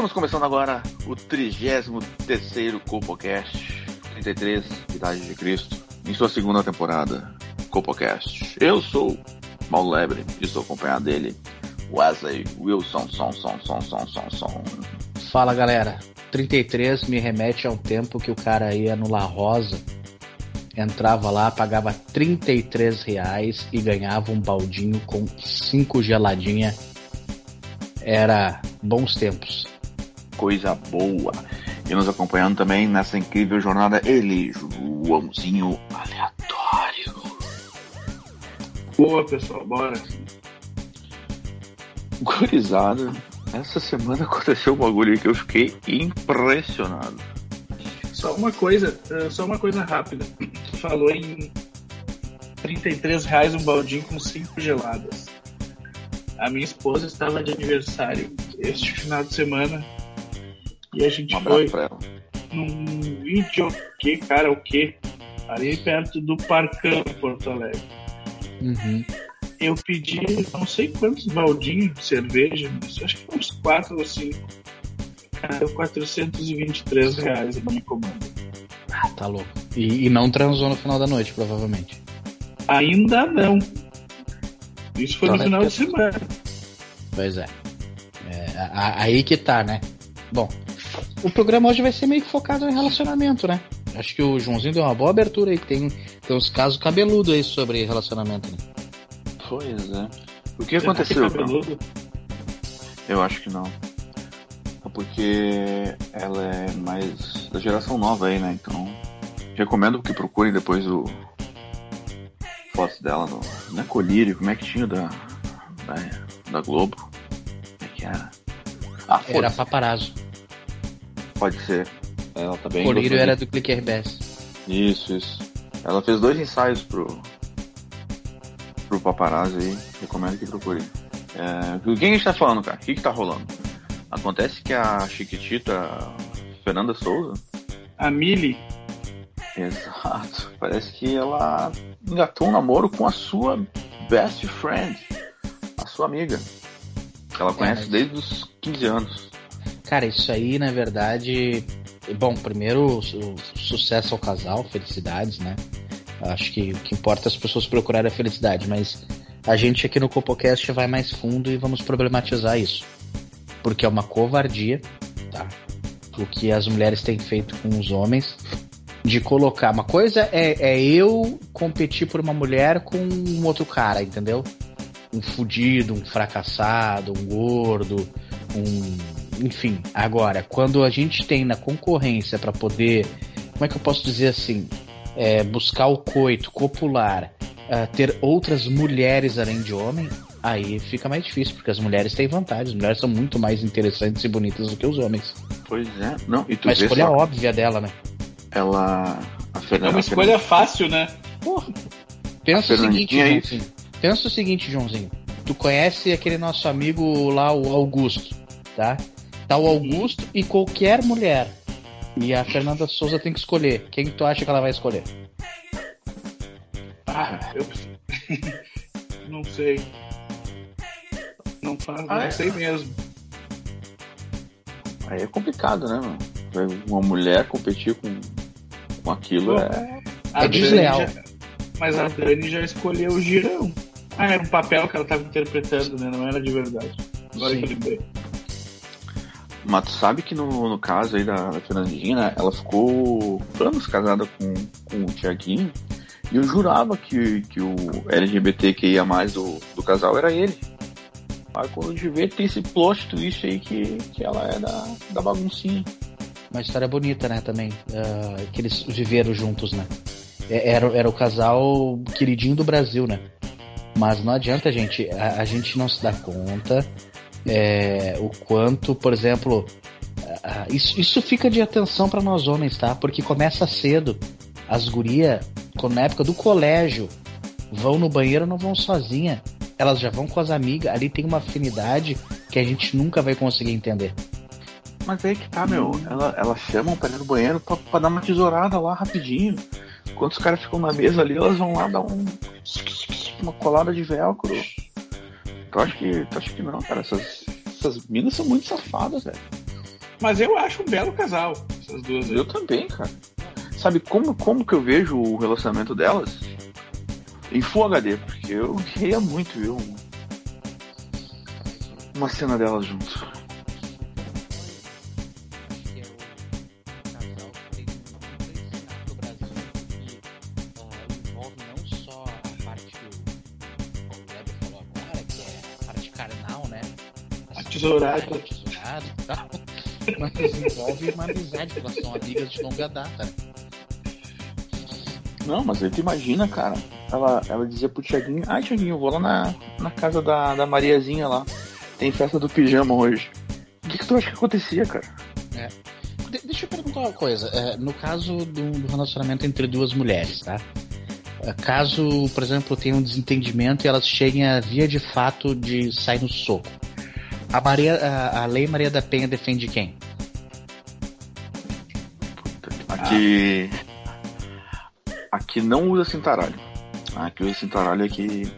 Estamos começando agora o 33º Copocast, 33, Idade de Cristo, em sua segunda temporada, Copocast. Eu sou Paulo Lebre e estou acompanhado dele, Wesley Wilson, som, som, som, som, som, som. Fala galera, 33 me remete ao tempo que o cara ia no La Rosa, entrava lá, pagava 33 reais e ganhava um baldinho com 5 geladinha. Era bons tempos. Coisa boa. E nos acompanhando também nessa incrível jornada, ele, Joãozinho Aleatório. Boa, pessoal, bora. Gurizada, essa semana aconteceu um bagulho que eu fiquei impressionado. Só uma coisa, uh, só uma coisa rápida. Tu falou em 33 reais um baldinho com 5 geladas. A minha esposa estava de aniversário este final de semana e a gente Um foi abraço pra ela. num vídeo que, cara, o que? Ali perto do Parcão, Porto Alegre. Uhum. Eu pedi não sei quantos baldinhos de cerveja, mas acho que uns 4 ou 5. Cara, deu 423 reais a minha comanda. Ah, tá louco. E, e não transou no final da noite, provavelmente. Ainda não. Isso foi Só no final de semana. Pois é. É, a- a- aí que tá, né? Bom, o programa hoje vai ser meio que focado em relacionamento, né? Acho que o Joãozinho deu uma boa abertura aí, que tem, tem uns casos cabeludos aí sobre relacionamento, né? Pois é. O que aconteceu? que cabeludo? Eu acho que não. É porque ela é mais da geração nova aí, né? Então, recomendo que procurem depois o fotos dela no. Não é Colírio, como é que tinha da. da, da Globo? Como é que era? Ah, Era paparazzo. Pode ser. Ela tá bem. Colírio era do Clicker RBS. Isso, isso. Ela fez dois ensaios pro. pro paparazzi aí. Recomendo que procure. É, o que a gente tá falando, cara? O que, que tá rolando? Acontece que a Chiquitita Fernanda Souza. A Mili, Exato. Parece que ela engatou um namoro com a sua best friend. A sua amiga. Que ela conhece mas- desde os 15 anos. Cara, isso aí, na verdade. Bom, primeiro, su- sucesso ao casal, felicidades, né? Acho que o que importa é as pessoas procurarem a felicidade, mas a gente aqui no Copocast vai mais fundo e vamos problematizar isso. Porque é uma covardia, tá? O que as mulheres têm feito com os homens. De colocar. Uma coisa é, é eu competir por uma mulher com um outro cara, entendeu? Um fudido, um fracassado, um gordo, um. Enfim, agora, quando a gente tem na concorrência para poder. Como é que eu posso dizer assim? É, buscar o coito, copular, ah, ter outras mulheres além de homem, aí fica mais difícil, porque as mulheres têm vantagem. As mulheres são muito mais interessantes e bonitas do que os homens. Pois é. Não, e tu Uma escolha só, óbvia dela, né? ela. A é Fernanda, uma a escolha fácil, né? Pensa A o seguinte, Fernandinha é Joãozinho. Pensa o seguinte, Joãozinho. Tu conhece aquele nosso amigo lá, o Augusto, tá? Tá o Augusto e qualquer mulher. E a Fernanda Souza tem que escolher. Quem tu acha que ela vai escolher? Ah, eu. não sei. Não faz, Ah, não é? sei mesmo. Aí é complicado, né, mano? Uma mulher competir com, com aquilo é. A É desleal. já- mas a Dani já escolheu o girão. Ah, era um papel que ela estava interpretando, né? Não era de verdade. Agora Sim. que eu lembrei. Mas tu sabe que no, no caso aí da, da Fernandinha, ela ficou anos casada com, com o Tiaguinho e eu jurava que, que o LGBTQIA do, do casal era ele. Aí quando de ver tem esse plot twist aí que, que ela é da, da baguncinha. Uma história bonita, né, também. ah, que eles viveram juntos, né? É- Era, era o casal queridinho do Brasil, né? Mas não adianta, gente. A, a gente não se dá conta é, o quanto, por exemplo, uh, isso, isso fica de atenção para nós homens, tá? Porque começa cedo. As gurias, na época do colégio, vão no banheiro não vão sozinha. Elas já vão com as amigas. Ali tem uma afinidade que a gente nunca vai conseguir entender. Mas aí que tá, meu. Ela, elas chamam pra ir no banheiro pra, pra dar uma tesourada lá rapidinho. Enquanto os caras ficam na mesa ali, elas vão lá dar um. Uma colada de velcro. Tu acha que, tu acha que não, cara? Essas, essas minas são muito safadas, velho. Mas eu acho um belo casal, essas duas aí. Eu também, cara. Sabe como, como que eu vejo o relacionamento delas? Em Full HD, porque eu queria muito ver um, uma cena delas juntos. Tesourado. Tesourado e tal. Mas envolve uma amizade, elas são amigas de longa data. Não, mas aí tu imagina, cara. Ela, ela dizia pro Tiaguinho, ai Tiaguinho, eu vou lá na, na casa da, da Mariazinha lá. Tem festa do pijama hoje. O que, que tu acha que acontecia, cara? É. De deixa eu perguntar uma coisa. É, no caso do, do, relacionamento entre duas mulheres, tá? É, caso, por exemplo, tenha um desentendimento e elas cheguem a via de fato de sair no soco. A, Maria, a, a Lei Maria da Penha defende quem? Aqui. Aqui não usa cintaralho. Aqui usa cintaralho é que,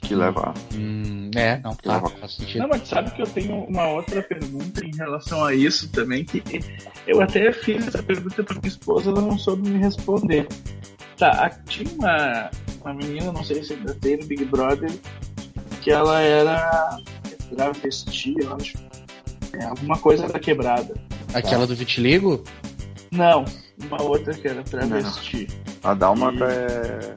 que leva. Hum, é, não, tá, faz sentido. Não, mas sabe que eu tenho uma outra pergunta em relação a isso também, que eu até fiz essa pergunta pra minha esposa, ela não soube me responder. Tá, tinha uma, uma menina, não sei se ainda tem no Big Brother, que ela era travesti, eu acho. É, alguma coisa da quebrada. Aquela tá? do vitiligo? Não, uma outra que era travesti. Não. A Dalma e... é.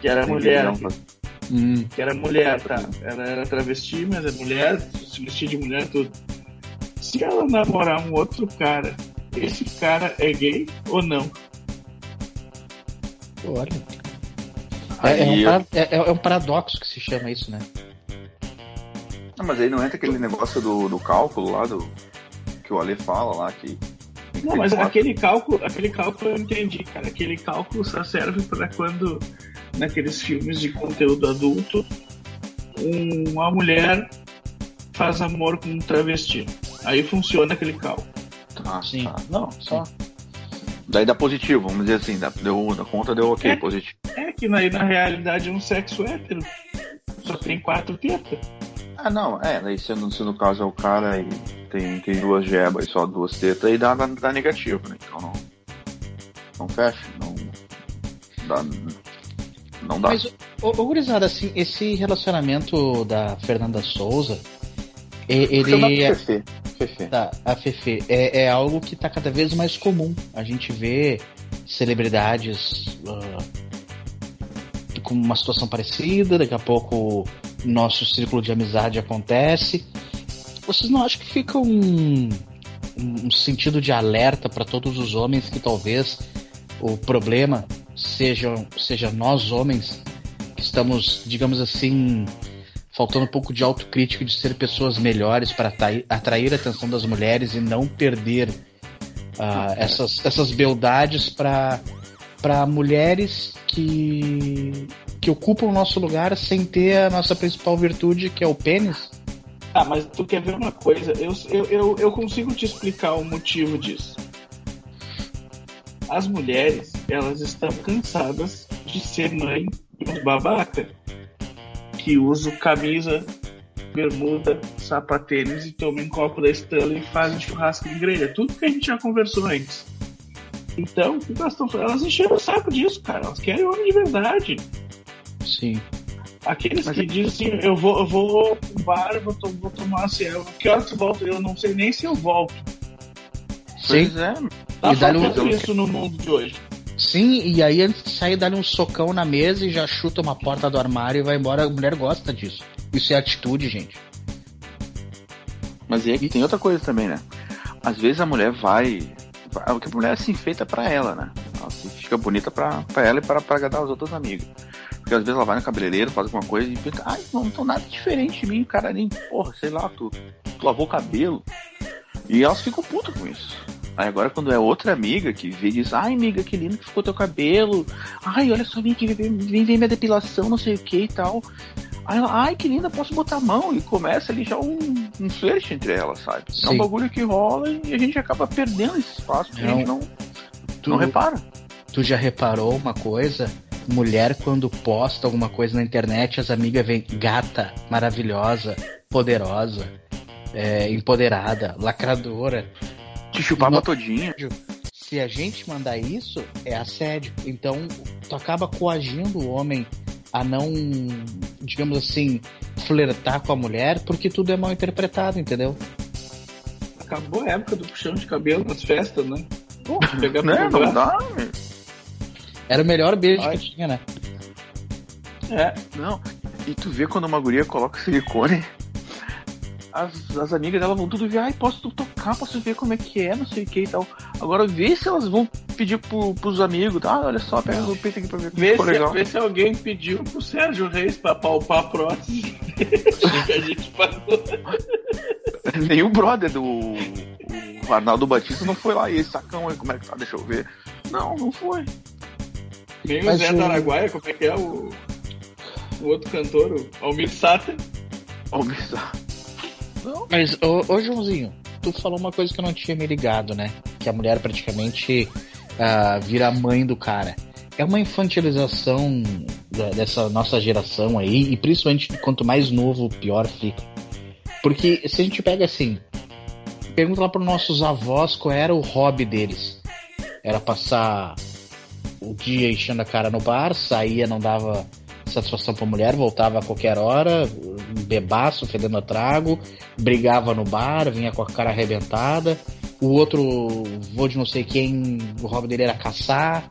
Que era mulher. Que, hum. que era mulher, tá? Ela era travesti, mas é mulher, se vestia de mulher, tudo. Se ela namorar um outro cara, esse cara é gay ou não? Olha. É, é, um, é, é, um paradoxo que se chama isso, né? Não, mas aí não entra aquele negócio do, do cálculo lá, do que o Ale fala lá, que. Não, mas aquele cálculo, aquele cálculo eu entendi, cara. Aquele cálculo só serve para quando, naqueles filmes de conteúdo adulto, uma mulher faz amor com um travesti. Aí funciona aquele cálculo. Ah, sim. Tá. Não, só. Daí dá positivo, vamos dizer assim, deu, na conta deu ok, é, positivo. É que na, na realidade é um sexo hétero. Só tem quatro tetas. Ah, não, é, daí se no, se no caso é o cara e tem, tem duas gebas e só duas tetas, aí dá, dá, dá negativo, né? Então não. Não fecha, não. Dá. Não dá. Mas, ô, ô gurizada, assim, esse relacionamento da Fernanda Souza, ele. É, Fefe. Fefe. Tá, a Fefe. É, é algo que tá cada vez mais comum. A gente vê celebridades. Uh, com uma situação parecida, daqui a pouco nosso círculo de amizade acontece. Vocês não acham que fica um, um sentido de alerta para todos os homens que talvez o problema seja, seja nós homens que estamos, digamos assim, faltando um pouco de autocrítica de ser pessoas melhores para atrair, a atenção das mulheres e não perder uh, essas, essas beldades para mulheres que que ocupam o nosso lugar sem ter a nossa principal virtude, que é o pênis? Ah, mas tu quer ver uma coisa? Eu, eu, eu, eu consigo te explicar o motivo disso. As mulheres, elas estão cansadas de ser mãe de babaca que usa camisa, bermuda, sapatênis e toma um copo da Stanley e faz um churrasco em grelha. Tudo que a gente já conversou antes. Então, elas estão Elas encheram o saco disso, cara. Elas querem homem de verdade. Sim. Aqueles Mas que é... dizem assim, eu vou, eu vou pro bar, vou, to vou tomar assim, que horas tu volta? Eu não sei nem se eu volto. Sim. é. Tá e faltando um... isso no mundo de hoje. Sim, e aí antes de sair, dá um socão na mesa e já chuta uma porta do armário e vai embora. A mulher gosta disso. Isso é atitude, gente. Mas e tem outra coisa também, né? Às vezes a mulher vai. vai a mulher é assim feita para ela, né? Ela fica bonita pra, pra ela e para agradar as outras amigas. Porque às vezes ela vai no cabeleireiro, faz alguma coisa e pensa, ai, não tô nada diferente de mim, cara, nem, porra, sei lá, tu, tu lavou o cabelo. E elas ficam putas com isso. Aí agora quando é outra amiga que vê e diz, ai amiga, que lindo que ficou teu cabelo. Ai, olha só, vem aqui, vem, vem ver minha depilação, não sei o que e tal. Aí ela, ai que linda, posso botar a mão? E começa ali já um, um flerte entre elas, sabe? É um Sim. bagulho que rola e a gente acaba perdendo esse espaço que a Não. gente não, Tu, não repara. tu já reparou uma coisa? Mulher, quando posta alguma coisa na internet, as amigas vêm gata, maravilhosa, poderosa, é, empoderada, lacradora. Te chupava Não. todinha. Se a gente mandar isso, é assédio. Então, tu acaba coagindo o homem a não, digamos assim, flertar com a mulher, porque tudo é mal interpretado, entendeu? Acabou a época do puxão de cabelo nas festas, né? Pô, pegar Né? Não braço. dá, meu. Era o melhor beijo Ai. que tinha, né? É, Não. E tu vê quando uma guria coloca silicone, as, as amigas dela vão tudo ver, ai, posso tocar, posso ver como é que é, não sei o que e tal. Agora vê se elas vão pedir pro, pros amigos, tá? Olha só, pega no peito aqui pra ver vê se, legal. vê se alguém pediu pro Sérgio Reis pra palpar a prótese que a gente pagou. Nem o brother do o Arnaldo Batista não foi lá, e esse sacão aí, como é que tá? Deixa eu ver. Não, não foi. Nem o Mas Zé o- da Araguaia, como é que é o, o outro cantor, o Almir Sater. Bizarro. Não. Mas, ô, ô Joãozinho, tu falou uma coisa que eu não tinha me ligado, né? Que a mulher praticamente ah, vira mãe do cara. É uma infantilização da- dessa nossa geração aí, e principalmente quanto mais novo, pior fica. Porque se a gente pega assim, pergunta lá para nossos avós qual era o hobby deles. Era passar o dia enchendo a cara no bar, saía, não dava satisfação pra mulher, voltava a qualquer hora, bebaço, fedendo a trago, brigava no bar, vinha com a cara arrebentada. O outro, vou de não sei quem, o hobby dele era caçar.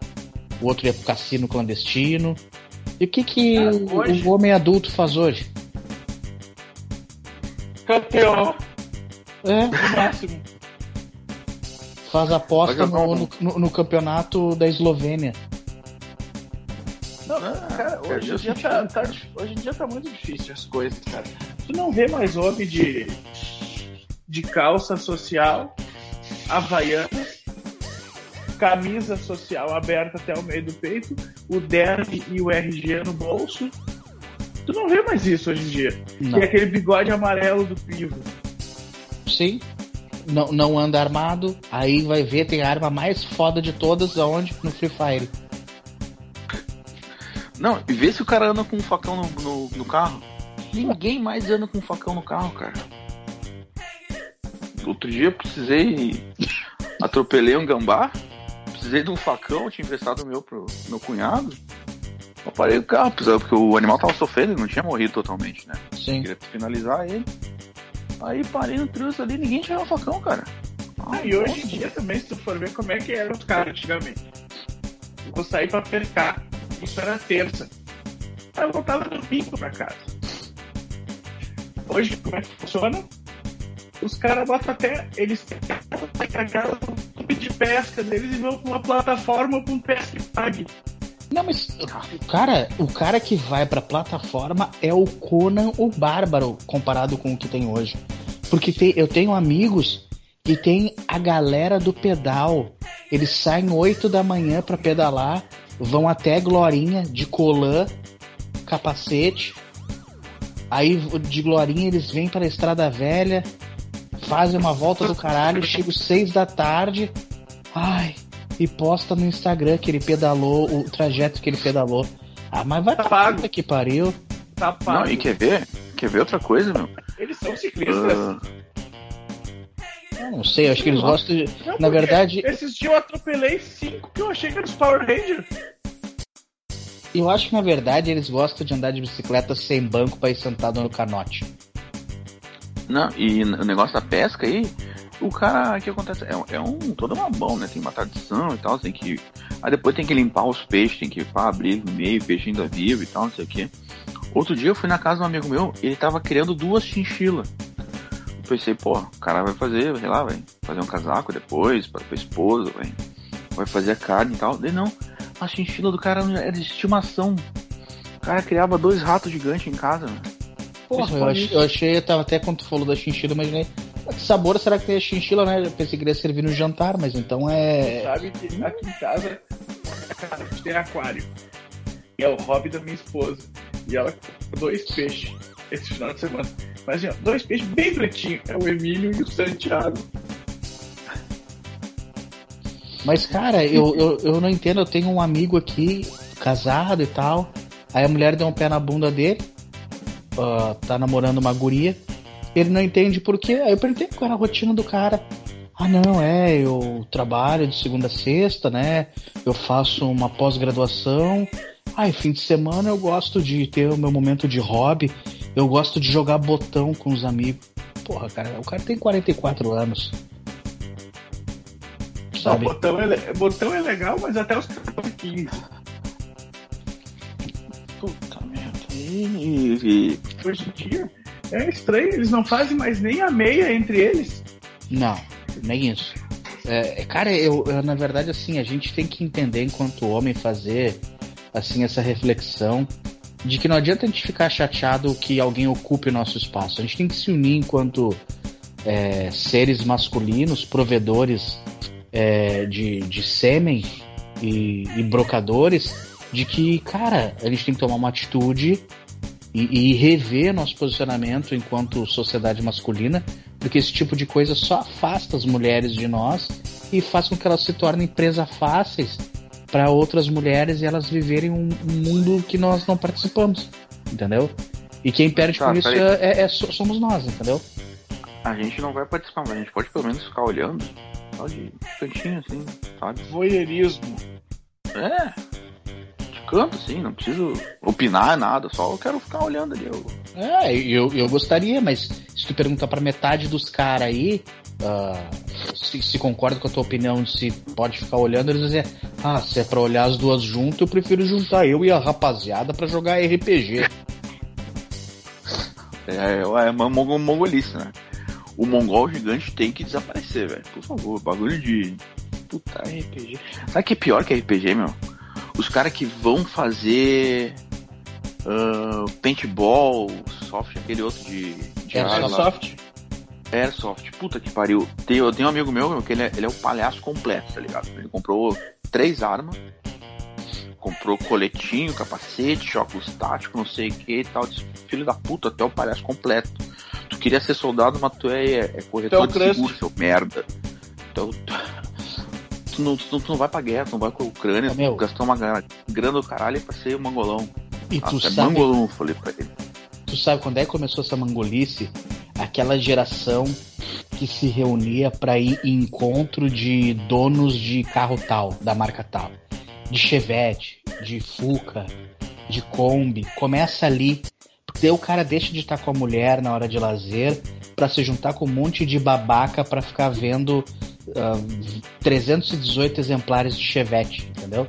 O outro ia pro cassino clandestino. E o que que Ah, o- o homem adulto faz hoje? KTO, É, no máximo. Faz aposta no, no- no- no campeonato da Eslovênia. Não, Ah, cara, hoje em, dia sentido, tá, tá hoje em dia tá muito difícil as coisas, cara. Tu não vê mais homem de, de calça social, havaiana, camisa social aberta até o meio do peito, o derby e o RG no bolso. Tu não vê mais isso hoje em dia. Não. E aquele bigode amarelo do pivo. Sim. Não, não anda armado. Aí vai ver, tem a arma mais foda de todas, aonde? No Free Fire. Não, e vê se o cara anda com um facão no, no, no carro. Ninguém mais anda com um facão no carro, cara. Outro dia eu precisei. Atropelei um gambá. Precisei de um facão, eu tinha emprestado o meu pro meu cunhado. Eu parei o carro, porque o animal tava sofrendo, ele não tinha morrido totalmente, né? Sim. Queria finalizar ele. Aí parei no trânsito ali, ninguém tinha um facão, cara. Ah, e hoje em dia também, se tu for ver como é que eram os caras antigamente. Eu vou sair pra pescar. Isso era terça. Aí eu voltava domingo pra casa. Hoje, como é que funciona? Os caras botam até. Eles carregaram o clube de pesca deles e vão pra uma plataforma pra um pesca pague. Não, mas o cara, o cara que vai pra plataforma é o Conan o Bárbaro comparado com o que tem hoje. Porque tem- eu tenho amigos que tem a galera do pedal. Eles saem 8 da manhã pra pedalar, vão até Glorinha de colã, capacete. Aí de Glorinha eles vêm para a Estrada Velha, fazem uma volta do caralho, chegam 6 da tarde. Ai, e posta no Instagram que ele pedalou, o trajeto que ele pedalou. Ah, mas vai Tá pra pago. puta que pariu. Tá pago. Não, e quer ver? Quer ver outra coisa, meu? Eles são ciclistas. Eu não sei, acho que eles gostam de. Não, Na verdade, Esses dias eu atropelei cinco que eu achei que eram os Power Rangers. eu acho que na verdade eles gostam de andar de bicicleta sem banco pra ir sentado no canote. Não, e o negócio da pesca aí, o cara, o que acontece? É, um- é um, toda uma mão, né? Tem uma tradição e tal, tem que. Aí depois tem que limpar os peixes, tem que pá, abrir no meio, peixe ainda vivo e tal, não sei o quê. Outro dia eu fui na casa de um amigo meu, ele tava criando duas chinchilas. Eu pensei, pô, o cara vai fazer, sei lá, vai fazer um casaco depois, para pra esposa, vai, vai fazer a carne e tal. Daí não, a chinchila do cara era de estimação. cara criava dois ratos gigantes em casa, né? Porra, eu achei, eu achei, eu tava até quando tu falou da chinchila, imaginei. Que sabor será que tem a chinchila, né? Eu pensei que iria servir no jantar, mas então é. Sabe que aqui em casa a gente tem aquário. E é o hobby da minha esposa. E ela dois peixes esse final de semana. Mas assim, ó, dois peixes bem pretinhos. É o Emílio e o Santiago. Mas, cara, eu, eu, eu não entendo. Eu tenho um amigo aqui, casado e tal. Aí a mulher deu um pé na bunda dele. Uh, tá namorando uma guria. Ele não entende por quê. Aí eu perguntei qual era a rotina do cara. Ah, não, é, eu trabalho de segunda a sexta, né? Eu faço uma pós-graduação. E fim de semana eu gosto de ter o meu momento de hobby. Eu gosto de jogar botão com os amigos. Porra, cara, o cara tem 44 anos. Não, Sabe? botão, é, botão é legal, mas até os 15. Puta merda. E, e- Hoje em dia é estranho, eles não fazem mais nem a meia entre eles. Não, nem isso. É, é, cara, eu, eu, na verdade, assim, a gente tem que entender enquanto homem fazer assim essa reflexão de que não adianta a gente ficar chateado que alguém ocupe o nosso espaço. A gente tem que se unir enquanto é, seres masculinos, provedores é, de, de sêmen e, e brocadores, de que, cara, a gente tem que tomar uma atitude e, e rever nosso posicionamento enquanto sociedade masculina, porque esse tipo de coisa só afasta as mulheres de nós e faz com que elas se tornem presa fáceis para outras mulheres e elas viverem um, um mundo que nós não participamos, entendeu? E quem perde Tá, com isso peraí. é, é- é- so- somos nós, entendeu? a gente não vai participar, mas a gente pode pelo menos ficar olhando. Só de cantinho, assim, sabe? Voyeurismo. É. De canto, assim, não preciso opinar nada, só eu quero ficar olhando ali. Eu... É, eu, eu gostaria, mas se tu perguntar pra metade dos caras aí, ah, se, se concorda com a tua opinião de se pode ficar olhando, eles vão dizer, ah, se é pra olhar as duas juntas, eu prefiro juntar eu e a rapaziada pra jogar RPG. É, é uma mongo- mongolice, né? O mongol gigante tem que desaparecer, velho. Por favor, bagulho de. Puta RPG. Sabe o que é pior que RPG, meu? Os caras que vão fazer. ah, paintball, soft, aquele outro de. de Airsoft. Airsoft. Puta que pariu. Tem, eu tenho um amigo meu que ele é, ele é o palhaço completo, tá ligado? Ele comprou três armas, comprou coletinho, capacete, óculos táticos, não sei o que e tal. Disse, Filho da puta, até o palhaço completo. Tu queria ser soldado, mas tu é, é corretor Tu é o de Crust. seguro, seu merda. Então, tu não, tu, não- tu não vai pra guerra, tu não vai pra Ucrânia, meu. tu gastou uma grana, grana do caralho pra ser mangolão. E tu Nossa, é sabe, mangolão, eu falei pra ele. tu sabe quando é que começou essa mangolice? Aquela geração que se reunia pra ir em encontro de donos de carro tal, da marca tal. De Chevette, de Fuca, de Kombi. Começa ali. Daí o cara deixa de estar com a mulher na hora de lazer pra se juntar com um monte de babaca pra ficar vendo ah, 318 exemplares de Chevette, entendeu?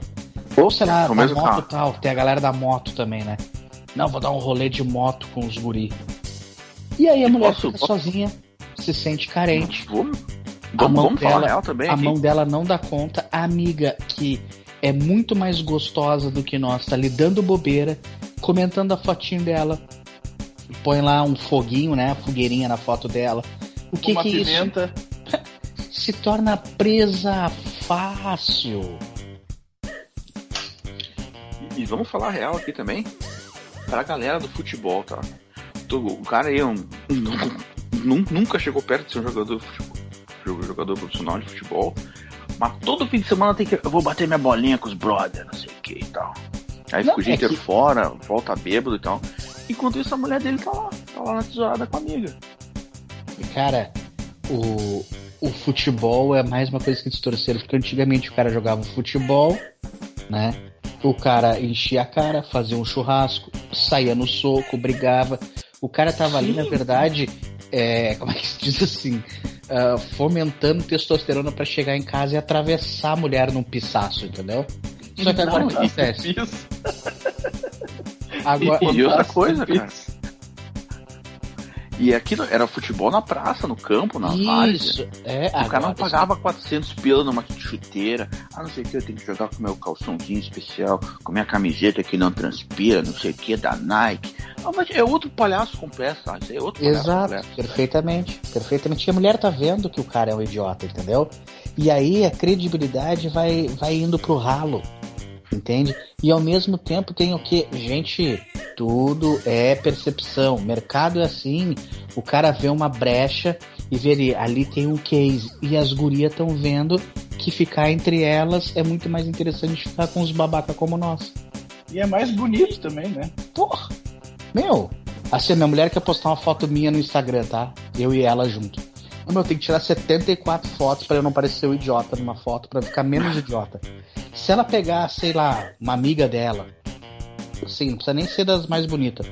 Ou sei lá, É da mesmo moto carro. tal. Tem a galera da moto também, né? Não, vou dar um rolê de moto com os guri. E aí a mulher Posso- fica posso- sozinha, se sente carente. Vamos, A mão vamos falar dela- real também. A aqui. mão dela não dá conta. A amiga que é muito mais gostosa do que nós, tá lhe dando bobeira, comentando a fotinho dela. Põe lá um foguinho, né? Fogueirinha na foto dela. O que uma que é isso? Se torna presa fácil. E, e vamos falar real aqui também. Pra galera do futebol, tá? O cara aí é um, nun- nunca chegou perto de ser um jogador jogador profissional de futebol. Mas todo fim de semana tem que. Eu vou bater minha bolinha com os brothers, não sei o que e tal. Aí Não, fica o dia é inteiro que- fora, volta bêbado e tal. Enquanto isso, a mulher dele tá lá, tá lá na tesourada com a amiga. E, cara, o, o futebol é mais uma coisa que distorceram, porque antigamente o cara jogava futebol, né? O cara enchia a cara, fazia um churrasco, saía no soco, brigava. O cara tava ali, na verdade, é, como é que se diz assim? ah, fomentando testosterona pra chegar em casa e atravessar a mulher num pisaço, entendeu? Só que agora o que acontece? Isso. Agora, E outra coisa, Isso. cara. E aqui era futebol na praça, no campo, na várzea. isso, é, O cara não agora- pagava 400 pila numa chuteira, ah, não sei o que, eu tenho que jogar com meu calçãozinho especial, com minha camiseta que não transpira, não sei o que, da Nike. Ah, mas é outro palhaço com peça, é outro Exato, palhaço perfeitamente, perfeitamente. E a mulher tá vendo que o cara é um idiota, entendeu? E aí a credibilidade vai, vai indo pro ralo, entende? E ao mesmo tempo tem o que? Gente, tudo é percepção. Mercado é assim. O cara vê uma brecha e vê ali, ali tem um case. E as gurias estão vendo que ficar entre elas é muito mais interessante ficar com os babaca como nós. E é mais bonito também, né? Porra! Meu, assim, minha mulher quer postar uma foto minha no Instagram, tá? Eu e ela junto. Meu, tem que tirar 74 fotos para eu não parecer o idiota numa foto, para ficar menos idiota. Se ela pegar, sei lá, uma amiga dela, assim, não precisa nem ser das mais bonitas.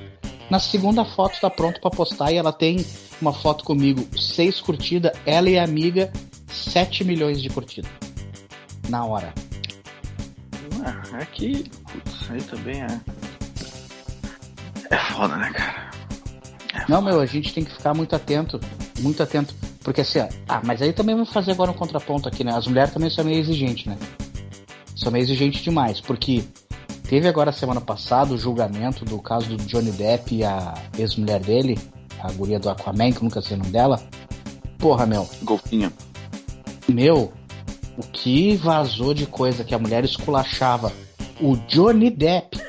Na segunda foto tá pronto para postar e ela tem uma foto comigo, seis curtidas, ela e a amiga, 7 milhões de curtidas. Na hora. Ah, é que, putz, aí também é. É foda, né, cara? É Não, meu, a gente tem que ficar muito atento, muito atento. Porque assim, ó, ah, mas aí também vamos fazer agora um contraponto aqui, né? As mulheres também são meio exigentes, né? São meio exigentes demais, porque teve agora semana passada o julgamento do caso do Johnny Depp e a ex-mulher dele, a guria do Aquaman, que nunca sei o nome dela. Porra, meu, Golfinho. meu, o que vazou de coisa que a mulher esculachava o Johnny Depp.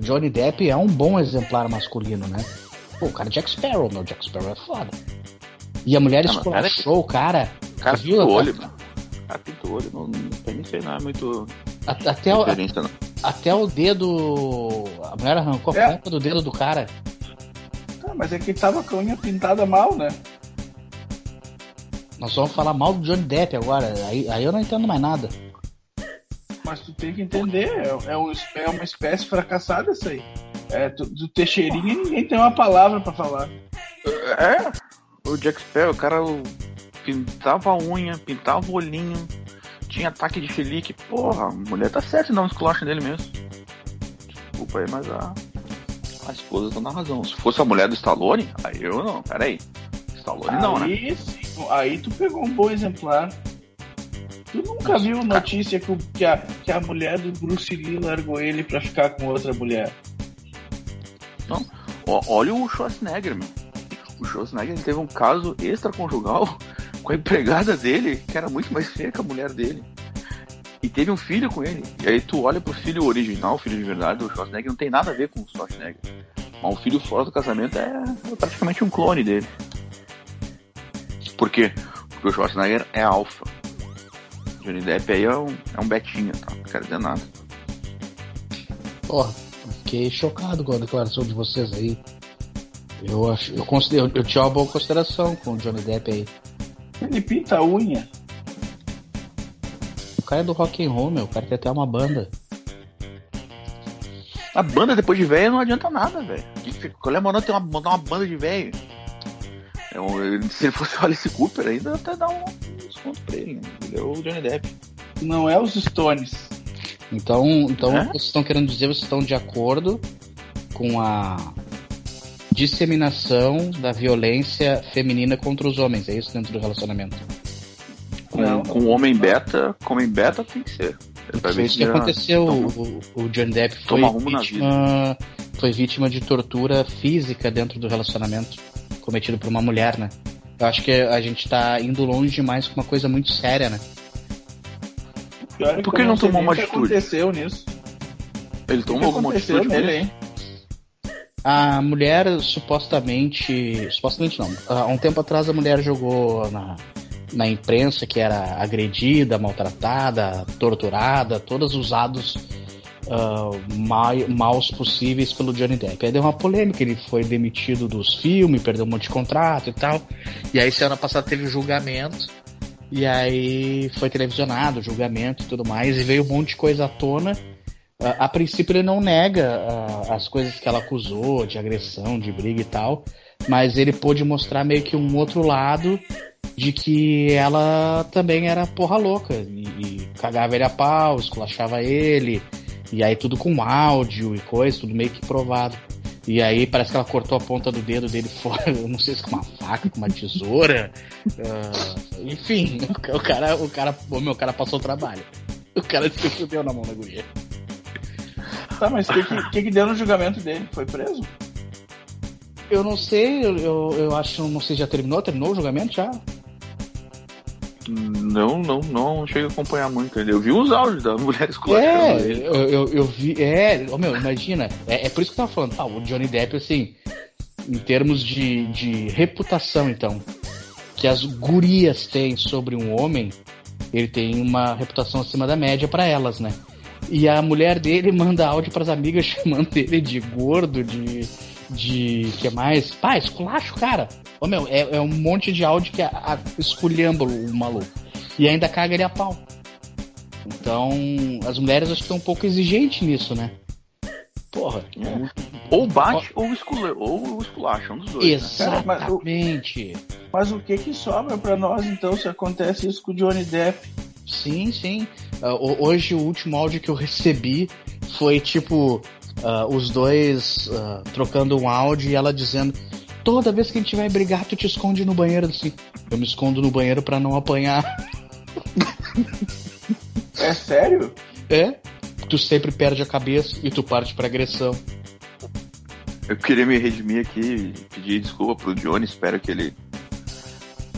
Johnny Depp é um bom exemplar masculino, né? Pô, o cara é Jack Sparrow, meu Jack Sparrow é foda. E a mulher esculachou o cara. O cara Viu? pinta o olho, mano. O cara pinta o olho. Não, não tem nem sei, não é muito A- Até o, não. até o dedo. A mulher arrancou a É. ponta do dedo do cara. Ah, mas é que tava com a unha pintada mal, né? Nós vamos falar mal do Johnny Depp agora. Aí, aí eu não entendo mais nada. Mas tu tem que entender, é, é um- é uma espécie fracassada isso aí. É, do, do Teixeirinha ninguém tem uma palavra pra falar. É, o Jack Sparrow, o cara pintava a unha, pintava o olhinho, tinha ataque de chilique. Porra, a mulher tá certa em dar um esculacho nele mesmo. Desculpa aí, mas a, a esposa tá na razão. Se fosse a mulher do Stallone, aí eu não, peraí. Stallone não, né? aí, sim, aí tu pegou um bom exemplar. Tu nunca viu notícia que, o- que, a, que a mulher do Bruce Lee largou ele pra ficar com outra mulher? Ó, olha o Schwarzenegger, meu. O Schwarzenegger teve um caso extraconjugal com a empregada dele, que era muito mais feia que a mulher dele. E teve um filho com ele. E aí tu olha pro filho original, o filho de verdade do Schwarzenegger, não tem nada a ver com o Schwarzenegger. Mas o filho fora do casamento é praticamente um clone dele. Por quê? Porque o Schwarzenegger é alfa. Johnny Depp aí é um, é um betinho, tá? Não quero dizer nada. Porra, fiquei chocado com a declaração de vocês aí. Eu acho, eu considero, eu tinha uma boa consideração com o Johnny Depp aí. Ele pinta a unha. O cara é do rock and roll, meu. O cara tem até uma banda. A banda depois de velho não adianta nada, velho. Qual é a moral de ter uma, montar uma banda de velho? É se ele fosse o Alice Cooper, ainda até dá um desconto pra ele. né? Ele é o Johnny Depp. Não é os Stones. Então, então É? vocês estão querendo dizer, vocês estão de acordo com a disseminação da violência feminina contra os homens, é isso dentro do relacionamento? Com, Não. com o homem beta, com o homem beta tem que ser. Foi isso que aconteceu. toma- O, o Johnny Depp foi vítima, foi vítima de tortura física dentro do relacionamento cometido por uma mulher, né? Eu acho que a gente tá indo longe demais com uma coisa muito séria, né? Pior é Por que ele não tomou uma o que atitude? aconteceu nisso? Ele tomou alguma atitude nele, nele? hein? A mulher supostamente. Supostamente não. Há um tempo atrás a mulher jogou na, na imprensa que era agredida, maltratada, torturada, todos usados ah, mai- maus possíveis pelo Johnny Depp. Aí deu uma polêmica, ele foi demitido dos filmes, perdeu um monte de contrato e tal. E aí semana passada teve o julgamento. E aí foi televisionado o julgamento e tudo mais, e veio um monte de coisa à tona. A, a princípio ele não nega ah, as coisas que ela acusou de agressão, de briga e tal, mas ele pôde mostrar meio que um outro lado de que ela também era porra louca e, e cagava ele a pau, esculachava ele, e aí tudo com áudio e coisa, tudo meio que provado. E aí parece que ela cortou a ponta do dedo dele fora, não sei se com uma faca, com uma tesoura. Uh, enfim, o cara, o cara, o meu cara passou o trabalho. O cara se fudeu na mão da guria. Tá, mas o que, que, que, deu no julgamento dele? Foi preso? Eu não sei, eu, eu, eu acho, não sei, já terminou? Terminou o julgamento já? Não, não, não cheguei a acompanhar muito. Eu vi os áudios da mulher escolhendo é, ele. Eu, eu, eu, vi. É, oh, meu, imagina. É, é por isso que eu tava falando. Ah, o Johnny Depp, assim, em termos de, de reputação, então, que as gurias têm sobre um homem, ele tem uma reputação acima da média para elas, né? E a mulher dele manda áudio para as amigas chamando ele de gordo, de. de. que mais? Pá, esculacho, cara. Ô meu, é, é um monte de áudio que a, a, esculhamba o maluco. E ainda caga ele a pau. Então, as mulheres acho que estão um pouco exigentes nisso, né? Porra. É. Ou bate ou, escula, ou esculacha, um dos dois. Exatamente. Né? Mas, o, mas, o, que que sobra para nós então se acontece isso com o Johnny Depp? Sim, sim. Uh, hoje o último áudio que eu recebi foi tipo uh, os dois uh, trocando um áudio e ela dizendo toda vez que a gente vai brigar, tu te esconde no banheiro assim. Eu me escondo no banheiro para não apanhar. É sério? É. Tu sempre perde a cabeça e tu parte pra agressão. Eu queria me redimir aqui, pedir desculpa pro Johnny, espero que ele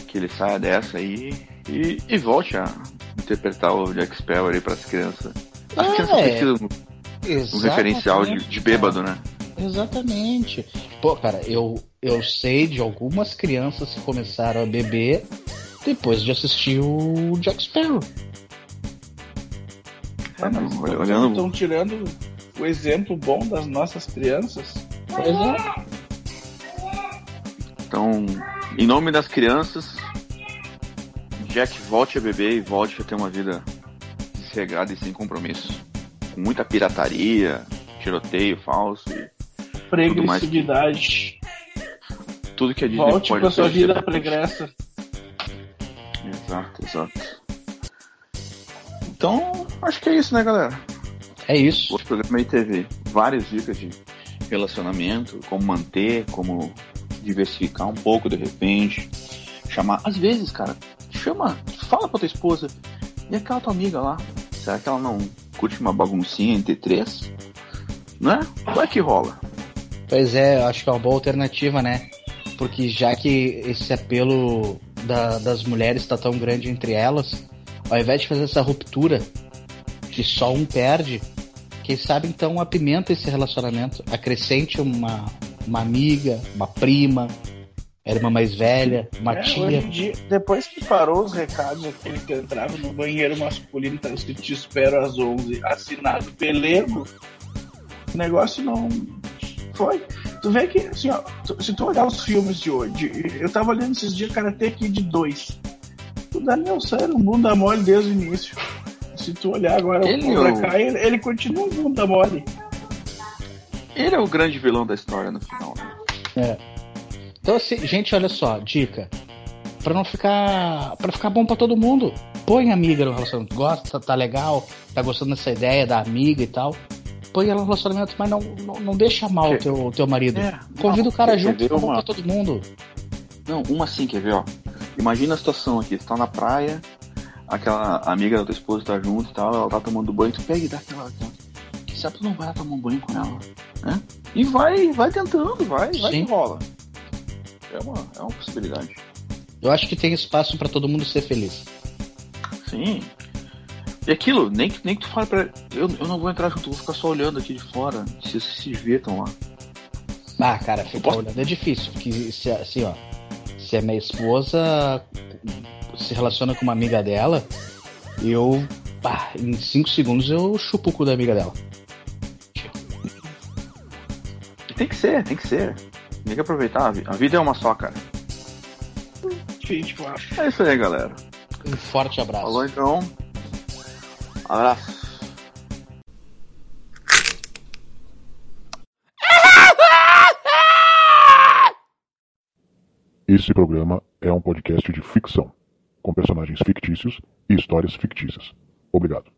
que ele saia dessa aí e, e volte a interpretar o Jack Sparrow aí pras crianças. As é, crianças precisam um referencial de, de bêbado, né? Exatamente. Pô, cara, eu, eu sei de algumas crianças que começaram a beber depois de assistir o Jack Sparrow. É, mas olhando... estão tirando o exemplo bom das nossas crianças. Pois é. Então, em nome das crianças, Jack volte a beber e volte a ter uma vida desregada e sem compromisso. Com muita pirataria, tiroteio falso e Pregressividade. Tudo que a Disney Volte pode pra sua vida pregressa. Exato, exato. Então, acho que é isso, né, galera? É isso. O programa aí teve várias dicas de relacionamento, como manter, como diversificar um pouco de repente. Chamar. Às vezes, cara, chama, fala pra tua esposa. E aquela tua amiga lá? Será que ela não curte uma baguncinha entre três? Né? Vai que rola. Pois é, acho que é uma boa alternativa, né? Porque já que esse apelo da, das mulheres está tão grande entre elas, ao invés de fazer essa ruptura que só um perde, quem sabe então apimenta esse relacionamento, acrescente uma, uma amiga, uma prima, irmã mais velha, uma é, tia. Dia, depois que parou os recados aqui que entrava no banheiro masculino, tá escrito te espero às 11, assinado pelego, o negócio não, foi. Tu vê que, assim, ó, se tu olhar os filmes de hoje, eu tava olhando esses dias Karate Kid 2. O Daniel San era um bunda mole desde o início. Se tu olhar agora ele o Cobra é Kai, ele, ele continua um bunda mole. Ele é o grande vilão da história no final, né? É. Então, assim, gente, olha só, dica. Pra não ficar. para ficar bom pra todo mundo. Põe amiga no relacionamento. Gosta, tá legal, tá gostando dessa ideia da amiga e tal põe ela no relacionamento, mas não, não, não deixa mal o teu, teu marido. É, Convida o cara junto pra uma... todo mundo. Não, uma assim, quer ver, ó. Imagina a situação aqui, você tá na praia, aquela amiga da tua esposa tá junto e tal, ela tá tomando banho, tu pega e dá aquela. Que sabe tu não vai tomar um banho com ela, né? E vai, vai tentando, vai, Sim. vai que rola. É uma, é uma possibilidade. Eu acho que tem espaço para todo mundo ser feliz. Sim, e aquilo, nem que, nem que tu fale pra. Eu, eu não vou entrar junto, vou ficar só olhando aqui de fora. Se se divirtam lá. Ah, cara, ficar posso... olhando é difícil. Porque se assim, ó. Se a minha esposa se relaciona com uma amiga dela, eu. Pá, em 5 segundos eu chupo o cu da amiga dela. Tem que ser, tem que ser. Tem que aproveitar. A vida é uma só, cara. É isso aí, galera. Um forte abraço. Falou então. Abraço. Esse programa é um podcast de ficção, com personagens fictícios e histórias fictícias. Obrigado.